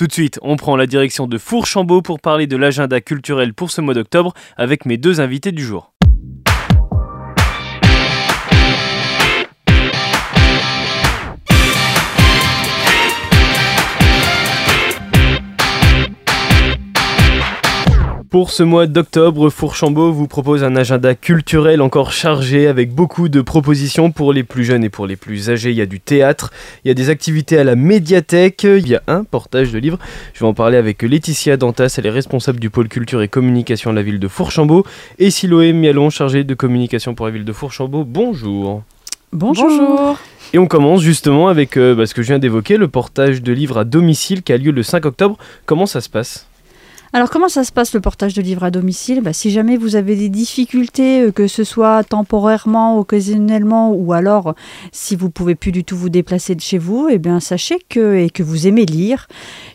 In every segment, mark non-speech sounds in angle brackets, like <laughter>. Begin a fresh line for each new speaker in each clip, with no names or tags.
Tout de suite, on prend la direction de Fourchambault pour parler de l'agenda culturel pour ce mois d'octobre avec mes deux invités du jour. Pour ce mois d'octobre, Fourchambault vous propose un agenda culturel encore chargé avec beaucoup de propositions pour les plus jeunes et pour les plus âgés. Il y a du théâtre, il y a des activités à la médiathèque, il y a un portage de livres. Je vais en parler avec Laetitia Dantas, elle est responsable du pôle culture et communication de la ville de Fourchambault, et Siloé Mialon, chargée de communication pour la ville de Fourchambault. Bonjour.
Bonjour.
Et on commence justement avec euh, bah, ce que je viens d'évoquer, le portage de livres à domicile qui a lieu le 5 octobre. Comment ça se passe?
Alors comment ça se passe le portage de livres à domicile? Bah, Si jamais vous avez des difficultés, euh, que ce soit temporairement, occasionnellement, ou alors si vous pouvez plus du tout vous déplacer de chez vous, eh bien sachez que et que vous aimez lire,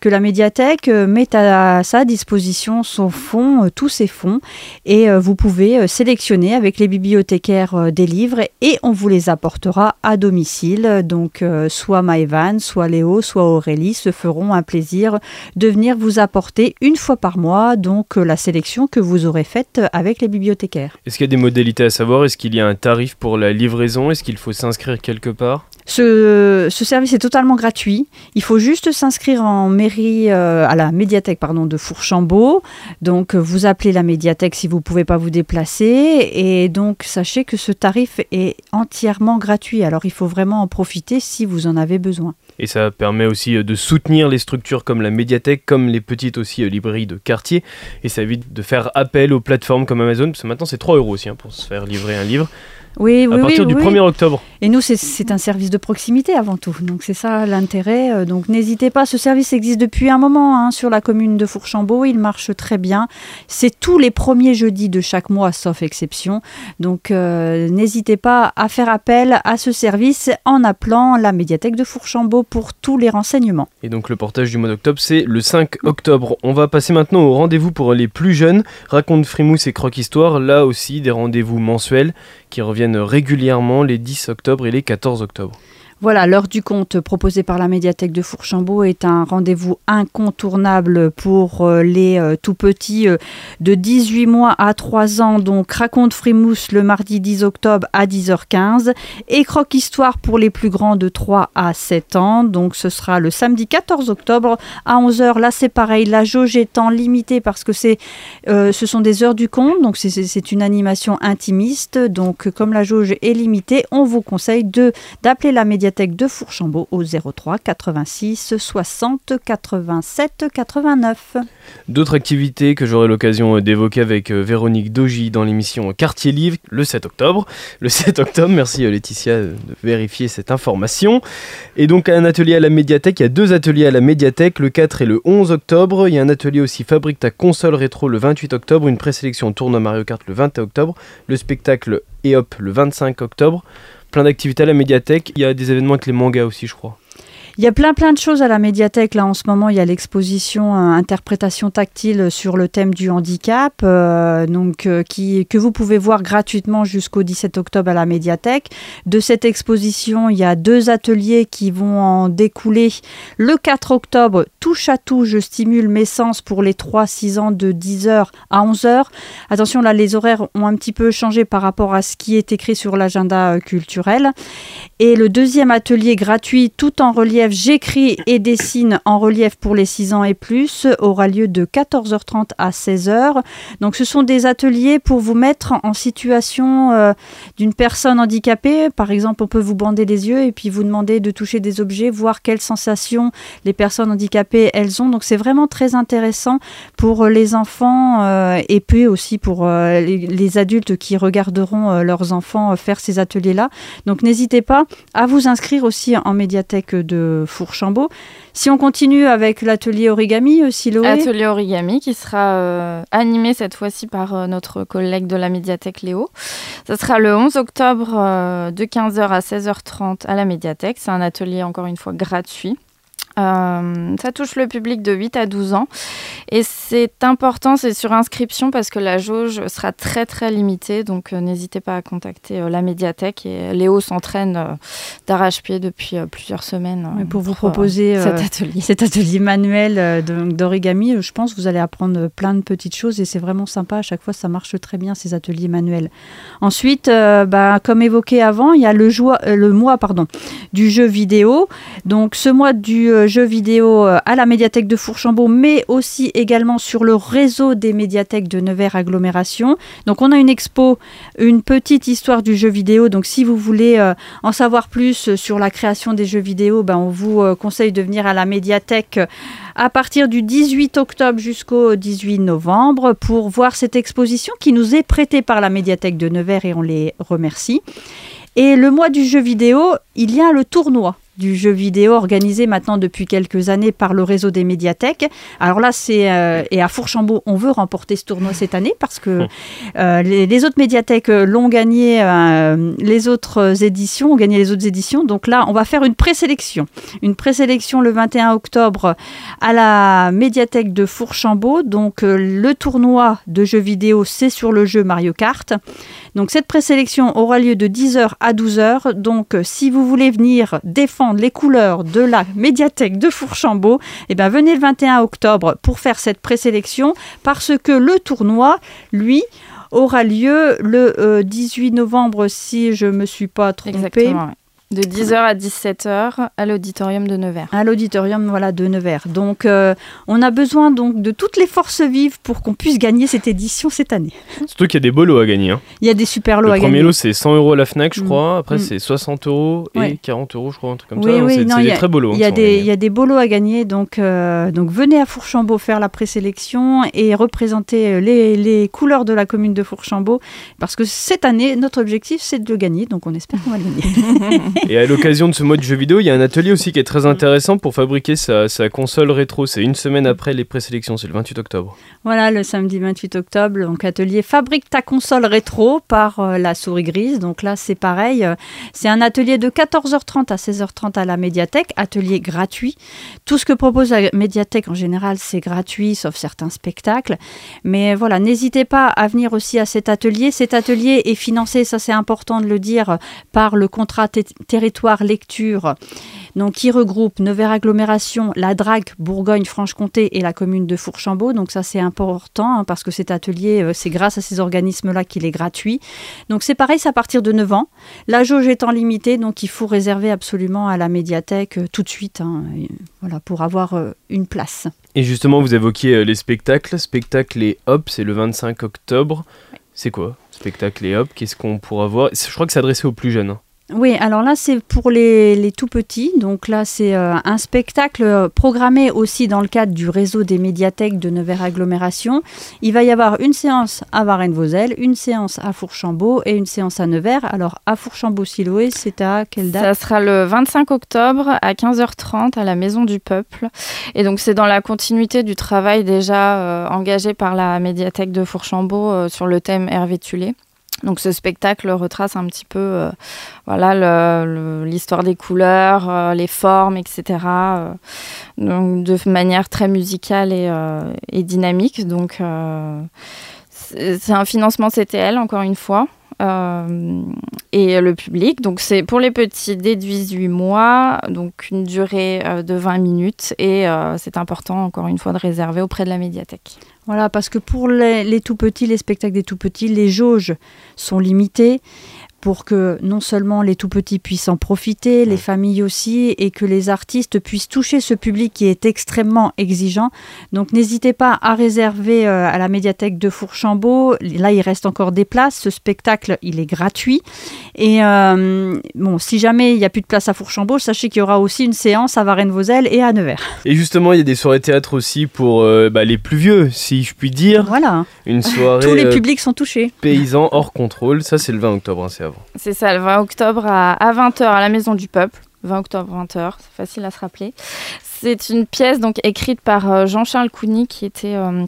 que la médiathèque euh, met à sa disposition son fonds, euh, tous ses fonds, et vous pouvez sélectionner avec les bibliothécaires des livres et on vous les apportera à domicile. Donc soit Maëvan, soit Léo, soit Aurélie se feront un plaisir de venir vous apporter une fois par mois, donc euh, la sélection que vous aurez faite avec les bibliothécaires.
Est-ce qu'il y a des modalités à savoir? Est-ce qu'il y a un tarif pour la livraison? Est-ce qu'il faut s'inscrire quelque part?
Ce, service est totalement gratuit. Il faut juste s'inscrire en mairie, euh, à la médiathèque pardon, de Fourchambault. Donc, vous appelez la médiathèque si vous ne pouvez pas vous déplacer. Et donc, sachez que ce tarif est entièrement gratuit. Alors, il faut vraiment en profiter si vous en avez besoin.
Et ça permet aussi euh, de soutenir les structures comme la médiathèque, comme les petites aussi euh, librairies de quartier. Et ça évite de faire appel aux plateformes comme Amazon, parce que maintenant c'est 3 euros aussi hein, pour se faire livrer un livre.
Oui, oui,
à partir du 1er octobre.
Et nous, c'est un service de proximité avant tout. Donc c'est ça l'intérêt. Euh, donc n'hésitez pas, ce service existe depuis un moment hein, sur la commune de Fourchambault. Il marche très bien. C'est tous les premiers jeudis de chaque mois, sauf exception. Donc euh, n'hésitez pas à faire appel à ce service en appelant la médiathèque de Fourchambault pour tous les renseignements.
Et donc le portage du mois d'octobre, c'est le 5 octobre. On va passer maintenant au rendez-vous pour les plus jeunes. Raconte Frimousse et Croque Histoire. Là aussi, des rendez-vous mensuels qui reviennent régulièrement les 10 octobre et les 14 octobre.
Voilà, l'heure du conte proposée par la médiathèque de Fourchambault est un rendez-vous incontournable pour euh, les euh, tout petits euh, de 18 mois à 3 ans. Donc raconte Frimousse le mardi 10 octobre à 10h15 et croque histoire pour les plus grands de 3 à 7 ans. Donc ce sera le samedi 14 octobre à 11h. Là c'est pareil, la jauge étant limitée parce que ce sont des heures du conte, donc c'est une animation intimiste. Donc comme la jauge est limitée, on vous conseille d'appeler la médiathèque de Fourchambault au 03 86 60 87 89.
D'autres activités que j'aurai l'occasion d'évoquer avec euh, Véronique Dogy dans l'émission Quartier Livre le 7 octobre. Le 7 octobre, merci euh, Laetitia de vérifier cette information. Et donc un atelier à la médiathèque, il y a deux ateliers à la médiathèque, le 4 et le 11 octobre. Il y a un atelier aussi Fabrique ta console rétro le 28 octobre, une présélection tournoi Mario Kart le 20 octobre, le spectacle EOP le 25 octobre plein d'activités à la médiathèque. Il y a des événements avec les mangas aussi, je crois.
Il y a plein plein de choses à la médiathèque là en ce moment. Il y a l'exposition euh, interprétation tactile sur le thème du handicap, euh, donc euh, que vous pouvez voir gratuitement jusqu'au 17 octobre à la médiathèque. De cette exposition, il y a deux ateliers qui vont en découler. Le 4 octobre, touche à tout, je stimule mes sens pour les 3-6 ans de 10h à 11h. Attention là, les horaires ont un petit peu changé par rapport à ce qui est écrit sur l'agenda culturel. Et le deuxième atelier gratuit, tout en relief J'écris et dessine en relief pour les 6 ans et plus aura lieu de 14h30 à 16h. Donc ce sont des ateliers pour vous mettre en situation euh, d'une personne handicapée. Par exemple, on peut vous bander les yeux et puis vous demander de toucher des objets, voir quelles sensations les personnes handicapées elles ont. Donc c'est vraiment très intéressant pour les enfants euh, et puis aussi pour euh, les, adultes qui regarderont leurs enfants faire ces ateliers-là. Donc n'hésitez pas à vous inscrire aussi en médiathèque de Fourchambault. Si on continue avec l'atelier origami, euh, Siloé
Atelier origami qui sera euh, animé cette fois-ci par euh, notre collègue de la médiathèque Léo. Ce sera le 11 octobre de 15h à 16h30 à la médiathèque. C'est un atelier encore une fois gratuit. Euh, ça touche le public de 8 à 12 ans. Et c'est important, c'est sur inscription parce que la jauge sera très très limitée. Donc euh, n'hésitez pas à contacter euh, la médiathèque. Et Léo s'entraîne d'arrache-pied depuis plusieurs semaines.
pour vous proposer <laughs> cet atelier. cet atelier manuel d'origami, je pense que vous allez apprendre plein de petites choses et c'est vraiment sympa. À chaque fois, ça marche très bien ces ateliers manuels. Ensuite, bah, comme évoqué avant, il y a le, le mois pardon, du jeu vidéo. Donc ce mois du jeux vidéo euh, à la médiathèque de Fourchambault, mais aussi également sur le réseau des médiathèques de Nevers Agglomération. Donc on a une expo, une petite histoire du jeu vidéo. Donc si vous voulez euh, en savoir plus sur la création des jeux vidéo, ben, on vous euh, conseille de venir à la médiathèque à partir du 18 octobre jusqu'au 18 novembre pour voir cette exposition qui nous est prêtée par la médiathèque de Nevers et on les remercie. Et le mois du jeu vidéo, il y a le tournoi du jeu vidéo organisé maintenant depuis quelques années par le réseau des médiathèques. Alors là, c'est euh, et à Fourchambault, on veut remporter ce tournoi cette année parce que euh, les, autres médiathèques l'ont gagné, euh, les autres éditions ont gagné les autres éditions. Donc là, on va faire une présélection, une présélection le 21 octobre à la médiathèque de Fourchambault. Donc le tournoi de jeux vidéo, c'est sur le jeu Mario Kart. Donc cette présélection aura lieu de 10h à 12h. Donc si vous voulez venir défendre les couleurs de la médiathèque de Fourchambault, eh bien venez le 21 octobre pour faire cette présélection parce que le tournoi, lui, aura lieu le 18 euh, novembre si je me suis pas trompée.
De 10h à 17h à l'auditorium de Nevers.
À l'auditorium voilà, de Nevers. Donc euh, on a besoin donc de toutes les forces vives pour qu'on puisse gagner cette édition cette année.
Surtout qu'il y a des beaux lots à gagner. Hein.
Il y a des super lots
à
gagner.
Le premier lot c'est 100 euros à la FNAC je mm. crois, après mm. c'est 60 euros et 40 euros je crois, un truc comme ça.
Oui, c'est
des très beaux lots.
Il y, a des, y a des beaux lots à gagner, donc, euh, donc venez à Fourchambault faire la présélection et représenter euh, les, les, couleurs de la commune de Fourchambault parce que cette année notre objectif c'est de le gagner, donc on espère qu'on va le gagner. <laughs>
Et à l'occasion de ce mode jeu vidéo, il y a un atelier aussi qui est très intéressant pour fabriquer sa, console rétro. C'est une semaine après les présélections, c'est le 28 octobre.
Voilà, le samedi 28 octobre, donc atelier Fabrique ta console rétro par euh, la souris grise. Donc là, c'est pareil. Euh, c'est un atelier de 14h30 à 16h30 à la médiathèque, atelier gratuit. Tout ce que propose la médiathèque en général, c'est gratuit, sauf certains spectacles. Mais voilà, n'hésitez pas à venir aussi à cet atelier. Cet atelier est financé, ça c'est important de le dire, par le contrat territoire lecture donc, qui regroupe Nevers Agglomération, la DRAC, Bourgogne-Franche-Comté et la commune de Fourchambault. Donc ça c'est important hein, parce que cet atelier, euh, c'est grâce à ces organismes-là qu'il est gratuit. Donc c'est pareil, c'est à partir de 9 ans. La jauge étant limitée, donc il faut réserver absolument à la médiathèque euh, tout de suite hein, voilà, pour avoir euh, une place.
Et justement, vous évoquiez les spectacles. Spectacle et hop, c'est le 25 octobre. C'est quoi Spectacle et hop, qu'est-ce qu'on pourra voir? Je crois que c'est adressé aux plus jeunes. Hein.
Oui, alors là, c'est pour les, tout petits. Donc là, c'est euh, un spectacle euh, programmé aussi dans le cadre du réseau des médiathèques de Nevers Agglomération. Il va y avoir une séance à Varennes-Vauzelles, une séance à Fourchambault et une séance à Nevers. Alors, à Fourchambault-Siloé, c'est à quelle date?
Ça sera le 25 octobre à 15h30 à la Maison du Peuple. Et donc, c'est dans la continuité du travail déjà euh, engagé par la médiathèque de Fourchambault sur le thème Hervé Tulé. Donc ce spectacle retrace un petit peu euh, voilà l'histoire des couleurs, euh, les formes, etc. Euh, de manière très musicale et, et dynamique. Donc c'est un financement CTL encore une fois. Et le public. Donc c'est pour les petits dès 18 mois, donc une durée de 20 minutes et c'est important encore une fois de réserver auprès de la médiathèque.
Voilà, parce que pour les, tout petits, les spectacles des tout petits, les jauges sont limitées pour que non seulement les tout petits puissent en profiter, les familles aussi, et que les artistes puissent toucher ce public qui est extrêmement exigeant. Donc n'hésitez pas à réserver euh, à la médiathèque de Fourchambault. Là, il reste encore des places. Ce spectacle, il est gratuit. Et euh, bon, si jamais il n'y a plus de place à Fourchambault, sachez qu'il y aura aussi une séance à Varennes-Vauzelles et à Nevers.
Et justement, il y a des soirées théâtre aussi pour euh, bah, les plus vieux, si je puis dire.
Voilà.
Une soirée.
Tous les publics sont touchés.
Paysans hors contrôle. Ça, c'est le 20 octobre, hein, c'est
ça, le 20 octobre à, 20h à la Maison du Peuple. 20 octobre, 20h, c'est facile à se rappeler. C'est une pièce donc écrite par euh, Jean-Charles Cougny qui était euh,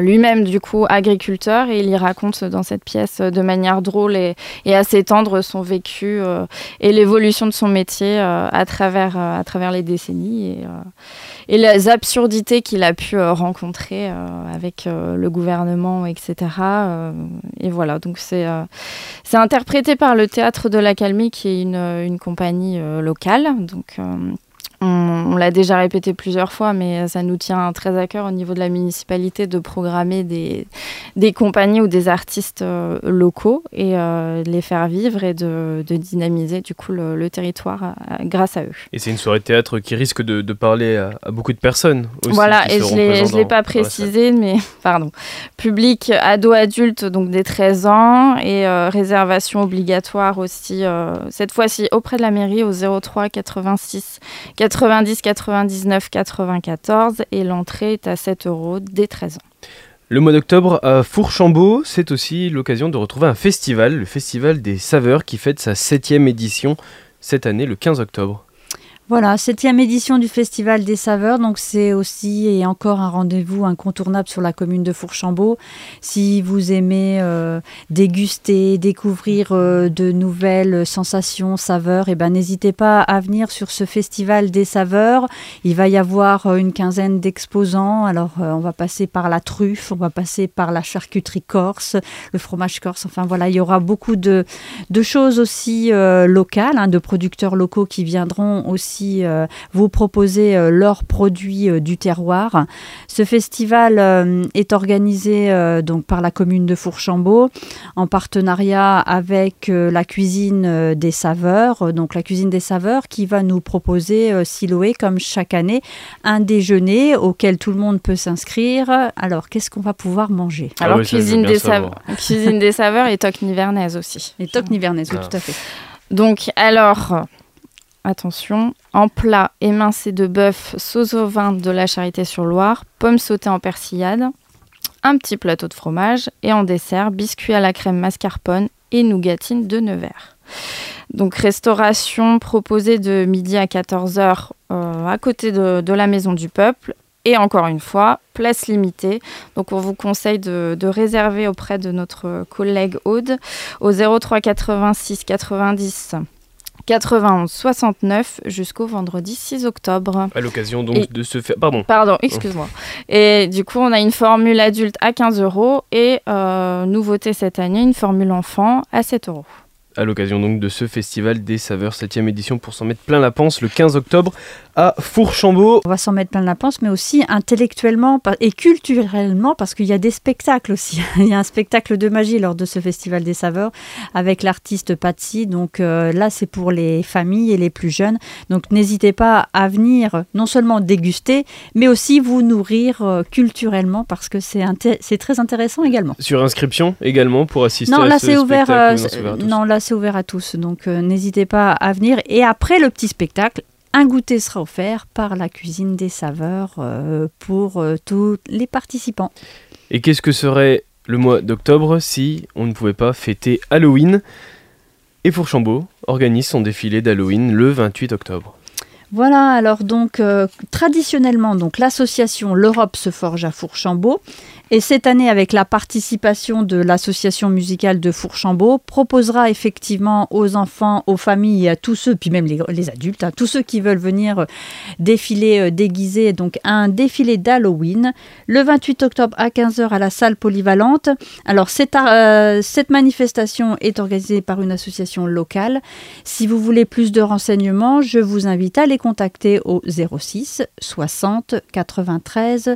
lui-même du coup agriculteur et il y raconte dans cette pièce de manière drôle et, assez tendre son vécu et l'évolution de son métier à, travers, à travers les décennies et, les absurdités qu'il a pu rencontrer avec le gouvernement, etc. et voilà, donc c'est interprété par le Théâtre de l'Accalmie qui est une, une compagnie locale. Donc on, l'a déjà répété plusieurs fois, mais ça nous tient très à cœur au niveau de la municipalité de programmer des, des compagnies ou des artistes euh, locaux et euh, de les faire vivre et de, dynamiser du coup le, territoire euh, grâce à eux.
Et c'est une soirée de théâtre qui risque de, parler à, beaucoup de personnes aussi.
Voilà, et je ne l'ai pas précisé, mais <laughs> pardon. Public ado-adulte, donc des 13 ans, et réservation obligatoire aussi, cette fois-ci auprès de la mairie au 03 86 90 99 94 et l'entrée est à 7 euros dès 13 ans.
Le mois d'octobre à Fourchambault, c'est aussi l'occasion de retrouver un festival, le Festival des Saveurs qui fête sa septième édition cette année le 15 octobre.
Voilà, septième édition du Festival des Saveurs. Donc c'est aussi et encore un rendez-vous incontournable sur la commune de Fourchambault. Si vous aimez euh, déguster, découvrir euh, de nouvelles sensations, saveurs, eh ben n'hésitez pas à venir sur ce Festival des Saveurs. Il va y avoir euh, une quinzaine d'exposants. Alors on va passer par la truffe, on va passer par la charcuterie corse, le fromage corse. Enfin voilà, il y aura beaucoup de, de choses aussi locales, hein, de producteurs locaux qui viendront aussi euh, vous proposer euh, leurs produits euh, du terroir. Ce festival est organisé donc par la commune de Fourchambault en partenariat avec la cuisine des saveurs. Donc la cuisine des saveurs qui va nous proposer Siloé comme chaque année un déjeuner auquel tout le monde peut s'inscrire. Alors qu'est-ce qu'on va pouvoir manger?
Ah Alors cuisine, des saveurs, cuisine des saveurs et toc nivernaise aussi.
Et toc nivernaise, oui, ah. tout à fait.
Donc alors attention, en plat, émincé de bœuf, sauce au vin de la Charité-sur-Loire, pommes sautées en persillade, un petit plateau de fromage et en dessert, biscuits à la crème mascarpone et nougatine de Nevers. Donc restauration proposée de midi à 14h euh, à côté de, la Maison du Peuple. Et encore une fois, place limitée. Donc on vous conseille de, de réserver auprès de notre collègue Aude au 03 86 90 91 69 jusqu'au vendredi 6 octobre.
À l'occasion donc de se faire. Pardon.
Pardon, excuse-moi. et du coup, on a une formule adulte à 15 euros et euh, nouveauté cette année, une formule enfant à 7 euros
à l'occasion donc de ce festival des saveurs 7e édition pour s'en mettre plein la panse le 15 octobre à Fourchambault.
On va s'en mettre plein la panse mais aussi intellectuellement et culturellement parce qu'il y a des spectacles aussi. <laughs> Il y a un spectacle de magie lors de ce festival des saveurs avec l'artiste Patsy. Donc euh, là c'est pour les familles et les plus jeunes. Donc n'hésitez pas à venir non seulement déguster mais aussi vous nourrir euh, culturellement parce que c'est c'est très intéressant également.
Sur inscription également pour assister non, à là, ce
ouvert,
spectacle
euh, Non, là c'est ouvert à tous, donc euh, n'hésitez pas à venir. Et après le petit spectacle, un goûter sera offert par la cuisine des saveurs euh, pour euh, tous les participants.
Et qu'est-ce que serait le mois d'octobre si on ne pouvait pas fêter Halloween? Et Fourchambault organise son défilé d'Halloween le 28 octobre.
Voilà, alors donc traditionnellement, donc l'association L'Europe se forge à Fourchambault et cette année, avec la participation de l'association musicale de Fourchambault, proposera effectivement aux enfants, aux familles, à tous ceux, puis même les, adultes, hein, tous ceux qui veulent venir euh, défiler euh, donc un défilé d'Halloween le 28 octobre à 15h à la salle polyvalente. Alors cette, euh, cette manifestation est organisée par une association locale. Si vous voulez plus de renseignements, je vous invite à les contacter au 06 60 93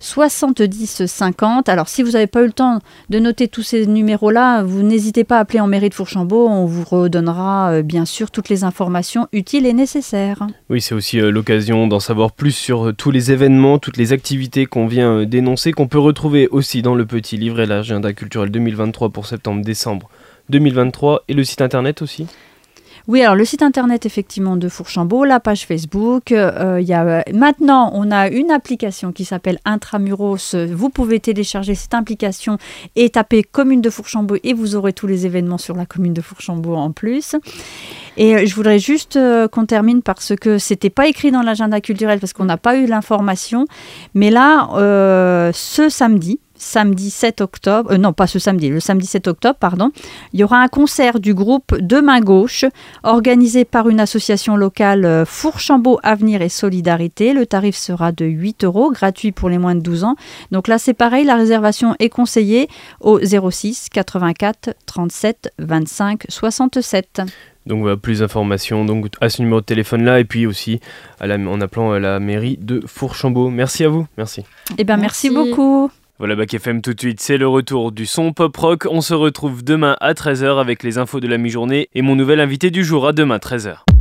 70 50. Alors si vous n'avez pas eu le temps de noter tous ces numéros-là, vous n'hésitez pas à appeler en mairie de Fourchambault, on vous redonnera euh, bien sûr toutes les informations utiles et nécessaires.
Oui, c'est aussi euh, l'occasion d'en savoir plus sur euh, tous les événements, toutes les activités qu'on vient dénoncer, qu'on peut retrouver aussi dans le petit livre et l'agenda culturel 2023 pour septembre-décembre 2023 et le site internet aussi
oui, alors le site internet effectivement de Fourchambault, la page Facebook. Euh, y a, euh, maintenant, on a une application qui s'appelle Intramuros. Vous pouvez télécharger cette application et taper commune de Fourchambault et vous aurez tous les événements sur la commune de Fourchambault en plus. Et euh, je voudrais juste qu'on termine parce que c'était pas écrit dans l'agenda culturel parce qu'on n'a pas eu l'information. Mais là, ce samedi, samedi 7 octobre, euh, non pas ce samedi, le samedi 7 octobre, pardon, il y aura un concert du groupe De Main Gauche, organisé par une association locale euh, Fourchambault Avenir et Solidarité. Le tarif sera de 8 euros, gratuit pour les moins de 12 ans. Donc là c'est pareil, la réservation est conseillée au 06 84 37 25 67.
Donc voilà, plus d'informations donc à ce numéro de téléphone là et puis aussi à la, en appelant à la mairie de Fourchambault. Merci à vous, merci.
Eh bien merci. merci beaucoup.
Voilà Bac FM tout de suite, c'est le retour du son pop rock. On se retrouve demain à 13h avec les infos de la mi-journée et mon nouvel invité du jour à demain 13h.